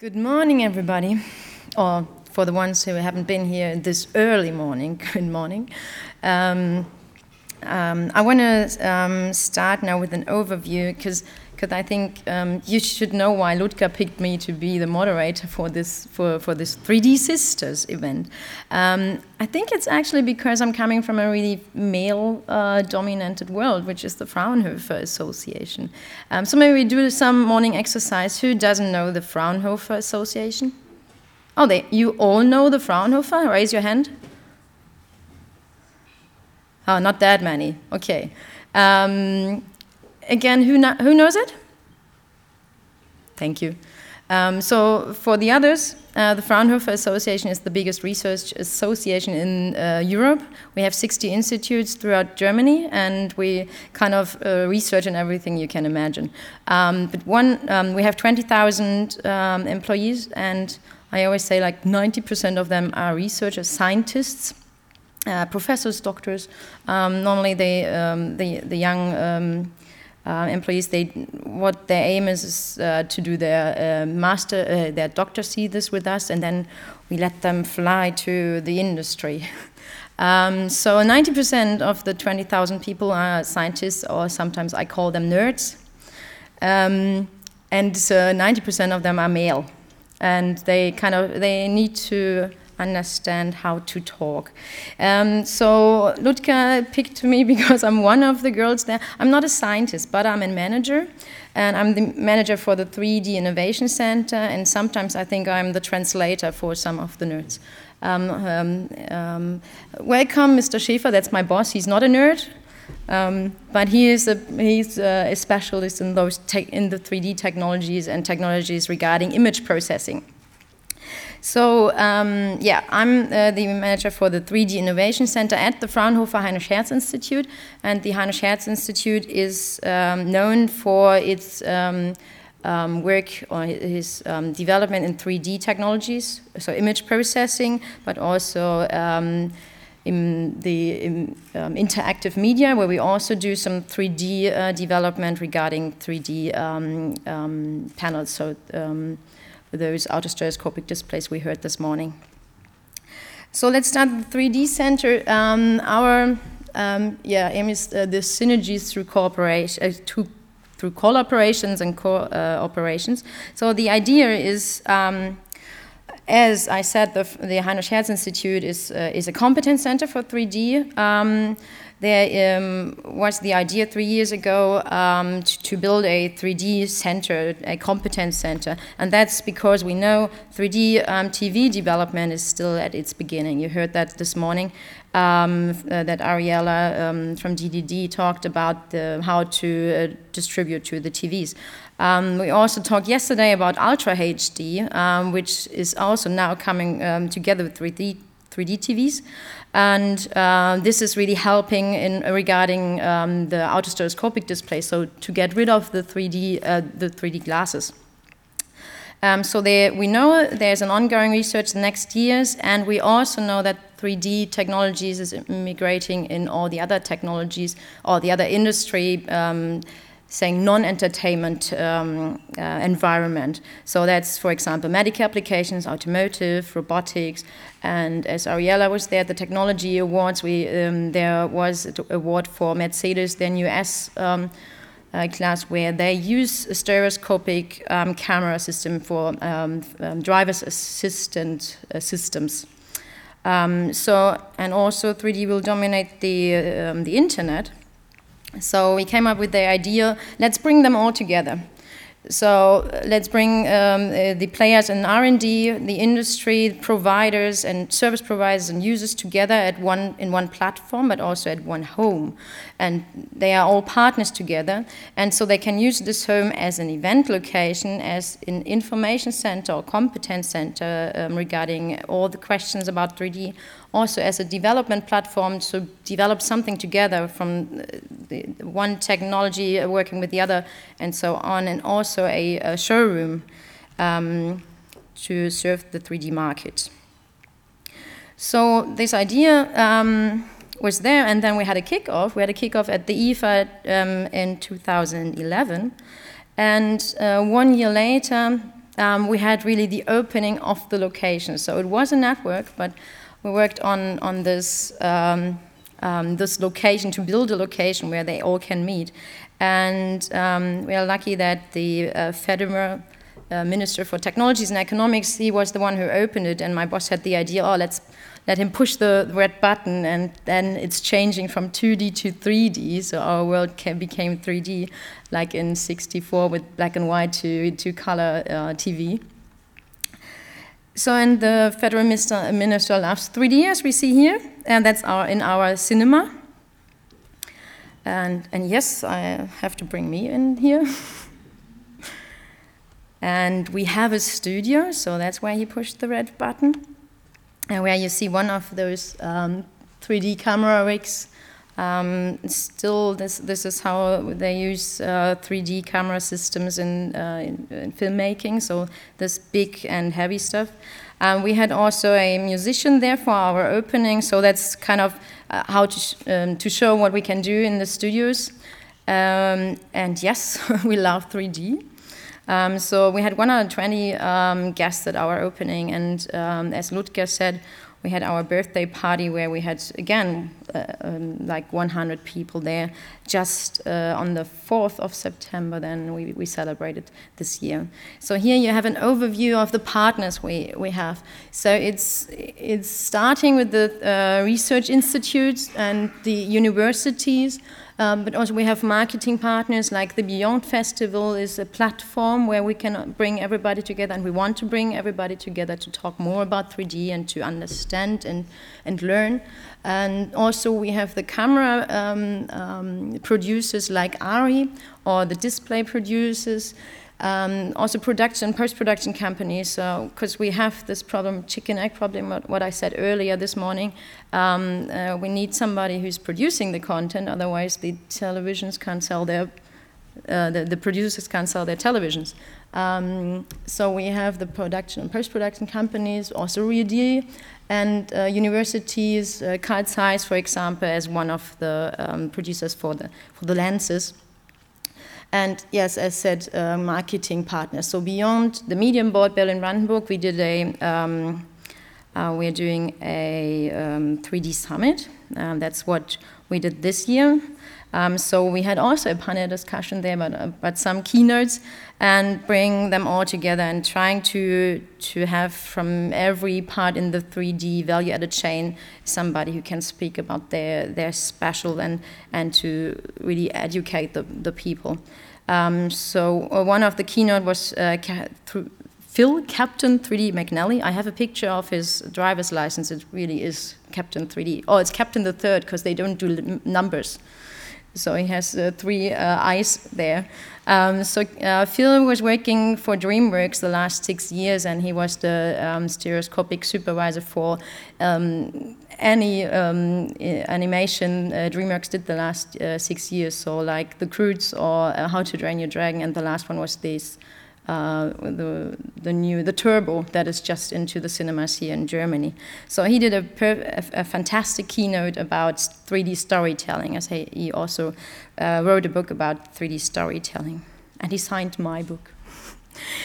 Good morning, everybody. Or for the ones who haven't been here this early morning, good morning. Um, um, I want to um, start now with an overview because because I think um, you should know why Ludger picked me to be the moderator for this for, for this 3D Sisters event. Um, I think it's actually because I'm coming from a really male-dominated uh, world, which is the Fraunhofer Association. Um, so maybe we do some morning exercise. Who doesn't know the Fraunhofer Association? Oh, they, you all know the Fraunhofer? Raise your hand. Oh, not that many. Okay. Again, who, who knows it? Thank you. Um, so for the others, uh, the Fraunhofer Association is the biggest research association in uh, Europe. We have 60 institutes throughout Germany, and we kind of uh, research in everything you can imagine. Um, but one, um, we have 20,000 um, employees, and I always say like 90% of them are researchers, scientists. Uh, professors, doctors. Um, normally, they, um, the, the young employees, they what their aim is, is uh, to do their uh, master, uh, their doctor see this with us, and then we let them fly to the industry. um, so 90% of the 20,000 people are scientists, or sometimes I call them nerds, um, and 90% of them are male, and they kind of they need to understand how to talk. Um, so Ludger picked me because I'm one of the girls there. I'm not a scientist, but I'm a manager. And I'm the manager for the 3D Innovation Center, and sometimes I think I'm the translator for some of the nerds. Um, um, um welcome, Mr. Schäfer, that's my boss. He's not a nerd, um, but he is a, he's a, a specialist in, those in the 3D technologies and technologies regarding image processing. So um, yeah, I'm uh, the manager for the 3D Innovation Center at the Fraunhofer Heinrich Hertz Institute, and the Heinrich Hertz Institute is um, known for its um, um work or his um, development in 3D technologies, so image processing, but also um, in the in, interactive media, where we also do some 3D uh, development regarding 3D panels. So those autostereoscopic displays we heard this morning. So let's start the 3D Center. Um, our um, yeah, aim is uh, the synergies through cooperation, uh, to, through collaborations and co-operations. Uh, so the idea is, um, as I said, the, the Heinrich Hertz Institute is, uh, is a competence center for 3D. There um, was the idea three years ago um, to, to, build a 3D center, a competence center, and that's because we know 3D um, TV development is still at its beginning. You heard that this morning. Um, uh, that Ariella um, from DDD talked about the, how to uh, distribute to the TVs. Um, we also talked yesterday about Ultra HD, um, which is also now coming um, together with 3D, 3D TVs. And uh, this is really helping in regarding um, the autostereoscopic display, so to get rid of the 3D, uh, the 3D glasses. Um, so there, we know there's an ongoing research the next years, and we also know that 3D technologies is migrating in all the other technologies, all the other industry. Um, saying non-entertainment um, uh, environment. So that's, for example, medical applications, automotive, robotics, and as Ariella was there the technology awards, we um, there was an award for Mercedes, new S um, uh, class, where they use a stereoscopic um, camera system for um, um, driver's assistant uh, systems. so, and also 3D will dominate the the internet. So we came up with the idea, let's bring them all together. So uh, let's bring um, uh, the players in R&D, the industry, providers and service providers and users together at one in one platform, but also at one home. And they are all partners together. And so they can use this home as an event location, as an information center or competence center um, regarding all the questions about 3D, also as a development platform to develop something together from the, one technology working with the other and so on, and also a, a showroom um, to serve the 3D market. So this idea um, was there, and then we had a kickoff. We had a kickoff at the IFA um, in 2011, and uh, one year later, um, we had really the opening of the location. So it was a network, but we worked on, on this, um, um, this location to build a location where they all can meet. And um, we are lucky that the uh, uh, Minister for Technologies and Economics, he was the one who opened it, and my boss had the idea, oh, let's let him push the red button, and then it's changing from 2D to 3D, so our world became 3D, like in 64 with black and white to, to color uh, TV. So, and the federal minister, minister loves 3D, as we see here, and that's our, in our cinema. And, and yes, I have to bring me in here. and we have a studio, so that's why he pushed the red button and where you see one of those um, 3D camera rigs. Um, still, this, this is how they use uh, 3D camera systems in, uh, in, in, filmmaking, so this big and heavy stuff. Um, we had also a musician there for our opening, so that's kind of uh, how to, sh um, to show what we can do in the studios. Um, and yes, we love 3D. Um, so we had 120 um, guests at our opening, and um, as Ludger said, we had our birthday party where we had again uh, um, like 100 people there. Just uh, on the 4th of September, then we, we celebrated this year. So here you have an overview of the partners we, we have. So it's it's starting with the uh, research institutes and the universities. Um, but also we have marketing partners like the Beyond Festival is a platform where we can bring everybody together and we want to bring everybody together to talk more about 3D and to understand and, and learn. And also we have the camera um, um, producers like ARRI or the display producers um, also production, and post-production companies, because we have this problem, chicken egg problem, what, what I said earlier this morning. Um, uh, we need somebody who's producing the content, otherwise the televisions can't sell their, uh, the, the, producers can't sell their televisions. Um, so we have the production and post-production companies, also RIAD, and uh, universities, uh, Carl Zeiss, for example, as one of the um, producers for the, for the lenses. And yes, as I said, uh, marketing partners. So beyond the Medienboard Berlin Brandenburg, we did a, um, uh, we're doing a um, 3D summit. Um, that's what we did this year. Um, so we had also a panel discussion there, but, uh, but some keynotes, and bring them all together and trying to to have from every part in the 3D value-added chain somebody who can speak about their their special and and to really educate the the people. Um, so uh, one of the keynote was uh, Phil Captain 3D McNally. I have a picture of his driver's license. It really is Captain 3D. Oh, it's Captain the Third because they don't do numbers. So he has uh, three uh, eyes there. Um, so uh, Phil was working for DreamWorks the last six years, and he was the um, stereoscopic supervisor for um, any um, animation uh, DreamWorks did the last uh, six years. So like The Croods or uh, How to Train Your Dragon, and the last one was this uh, the, the new the turbo that is just into the cinemas here in Germany. So he did a, a, a fantastic keynote about 3D storytelling, as he, he also uh, wrote a book about 3D storytelling, and he signed my book.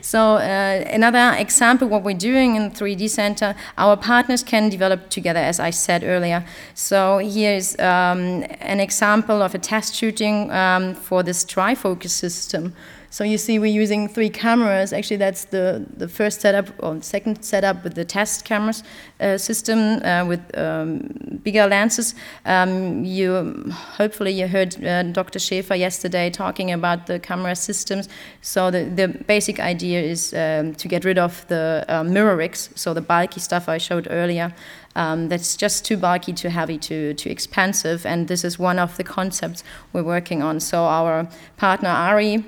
So uh, another example, what we're doing in 3D Center, our partners can develop together, as I said earlier. So here's um, an example of a test shooting um, for this trifocus system. So you see we're using three cameras. Actually, that's the, the first setup or second setup with the test cameras uh, system uh, with um, bigger lenses. Um, you Hopefully you heard uh, Dr. Schäfer yesterday talking about the camera systems. So the, the basic idea is um, to get rid of the uh, mirror so the bulky stuff I showed earlier. Um, that's just too bulky, too heavy, too, too expensive. And this is one of the concepts we're working on. So our partner ARRI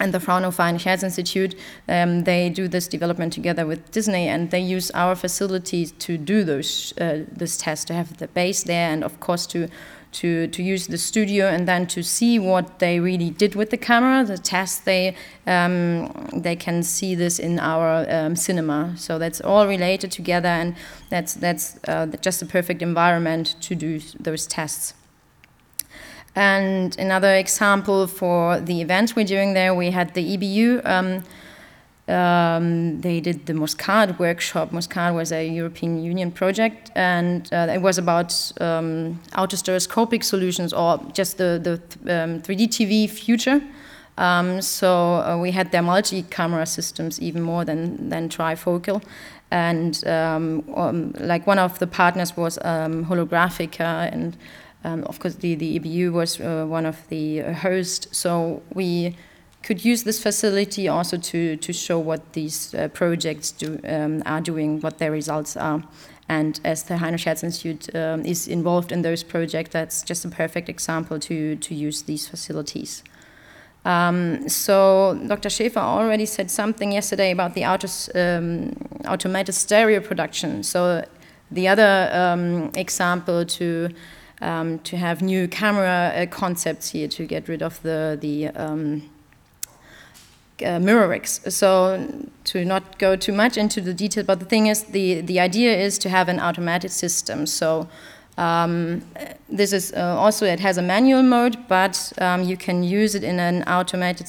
and the Fraunhofer Intelligence Institute, um, they do this development together with Disney, and they use our facilities to do those uh, this test, to have the base there, and of course to to to use the studio, and then to see what they really did with the camera, the test they um, they can see this in our um, cinema. So that's all related together, and that's that's uh, just a perfect environment to do those tests. And another example for the events we're doing there, we had the EBU um, Um, they did the MUSCADE workshop. MUSCADE was a European Union project, and uh, it was about um, autostereoscopic solutions or just the, the um, 3D TV future. Um, so uh, we had their multi-camera systems even more than, than trifocal. And um, um, like one of the partners was Holografika, and of course the, the EBU was uh, one of the hosts. So we could use this facility also to, to show what these uh, projects do, um, are doing, what their results are. And as the Heinrich Hertz Institute um, is involved in those projects, that's just a perfect example to, to use these facilities. Um, so Dr. Schäfer already said something yesterday about the autos, um, automated stereo production. So the other um, example to um, to have new camera uh, concepts here to get rid of the the uh. So to not go too much into the detail, but the thing is, the, the idea is to have an automatic system. So um, this is uh, also, it has a manual mode, but um, you can use it in an automated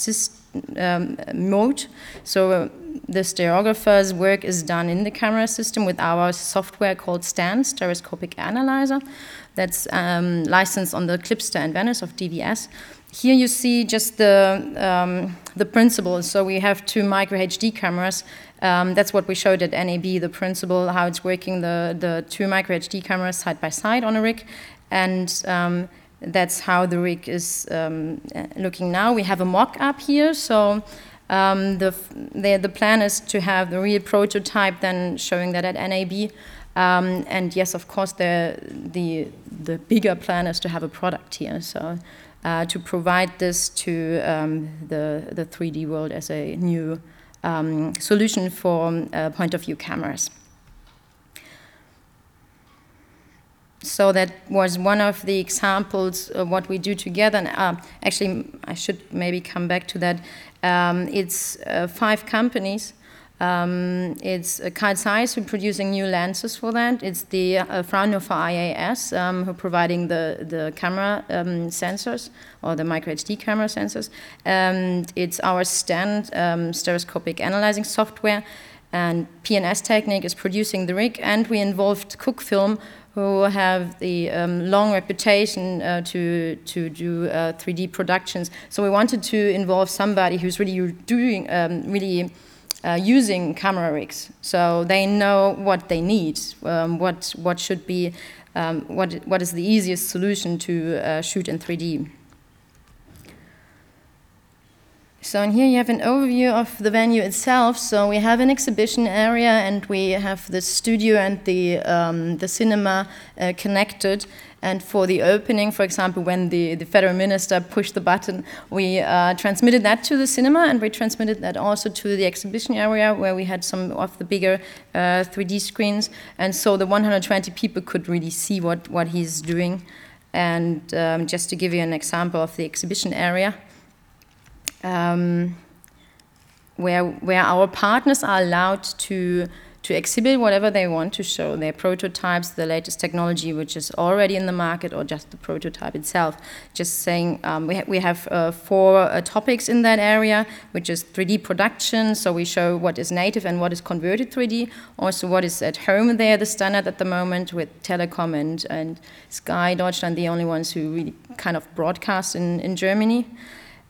um, mode. So uh, the stereographer's work is done in the camera system with our software called STAN, Stereoscopic Analyzer, that's um, licensed on the Clipster and Venice of DVS. Here you see just the, um, the principle. So we have two micro HD cameras. Um, that's what we showed at NAB, the principle, how it's working, the, the two micro HD cameras side by side on a rig. And um, that's how the rig is um, looking now. We have a mock-up here. So um, the, the, the plan is to have the real prototype then showing that at NAB. Um, and yes, of course, the, the, the bigger plan is to have a product here. So uh, to provide this to um, the, the 3D world as a new um, solution for uh, point of view cameras. So that was one of the examples of what we do together. And, uh, actually, I should maybe come back to that. Um, it's uh, five companies um, it's uh, Carl Zeiss who producing new lenses for that. It's the uh, Fraunhofer IIS um, who providing the, the camera um, sensors or the micro HD camera sensors. And it's our stand um, stereoscopic analyzing software. And P&S Technik is producing the rig. And we involved Cookfilm who have the um, long reputation uh, to, to do uh, 3D productions. So we wanted to involve somebody who's really doing, um, really uh, using camera rigs. So they know what they need, um, what, what should be, um, what, what is the easiest solution to uh, shoot in 3D. So in here you have an overview of the venue itself. So we have an exhibition area and we have the studio and the, um, the cinema uh, connected. And for the opening, for example, when the, the federal minister pushed the button, we uh, transmitted that to the cinema and we transmitted that also to the exhibition area where we had some of the bigger uh, 3D screens. And so the 120 people could really see what, what he's doing. And um, just to give you an example of the exhibition area, um, where, where our partners are allowed to to exhibit whatever they want to show, their prototypes, the latest technology which is already in the market, or just the prototype itself. Just saying, um, we, ha we have uh, four uh, topics in that area, which is 3D production, so we show what is native and what is converted 3D, also what is at home there, the standard at the moment with Telekom and, and Sky Deutschland, the only ones who really kind of broadcast in, in Germany.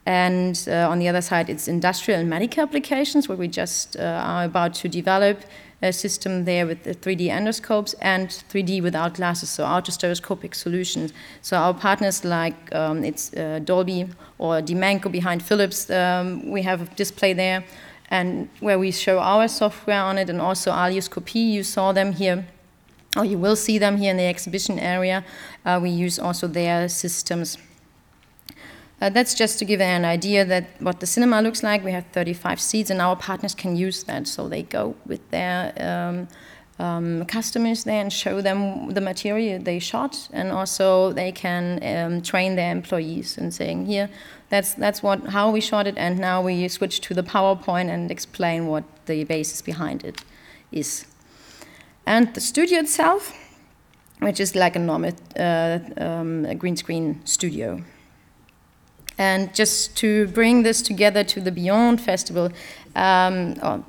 And uh, on the other side, it's industrial and medical applications, where we just uh, are about to develop a system there with the 3D endoscopes and 3D without glasses, so autostereoscopic solutions. So our partners like um, it's uh, Dolby or Dimenco behind Philips, um, we have a display there, and where we show our software on it, and also Alioscopy, you saw them here or you will see them here in the exhibition area. Uh, we use also their systems. Uh, that's just to give an idea that what the cinema looks like. We have 35 seats, and our partners can use that. So they go with their um, um, customers there and show them the material they shot, and also they can um, train their employees and saying, "Here, that's that's what how we shot it, and now we switch to the PowerPoint and explain what the basis behind it is." And the studio itself, which is like a normal uh, um, green screen studio. And just to bring this together to the Beyond Festival, um,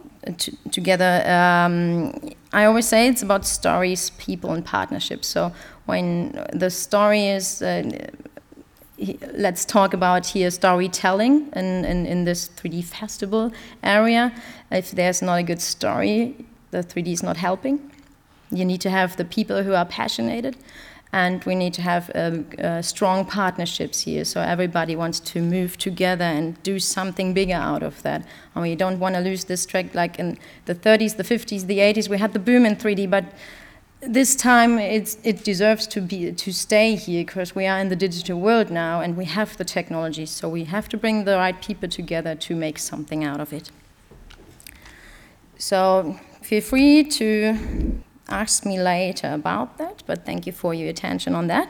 together, um, I always say it's about stories, people, and partnerships. So when the story is, uh, let's talk about here storytelling in, in, in this 3D festival area. If there's not a good story, the 3D is not helping. You need to have the people who are passionate and we need to have um, uh, strong partnerships here. So everybody wants to move together and do something bigger out of that. And we don't want to lose this track like in the 30s, the 50s, the 80s. We had the boom in 3D, but this time it deserves to be to stay here because we are in the digital world now and we have the technology. So we have to bring the right people together to make something out of it. So feel free to ask me later about that, but thank you for your attention on that.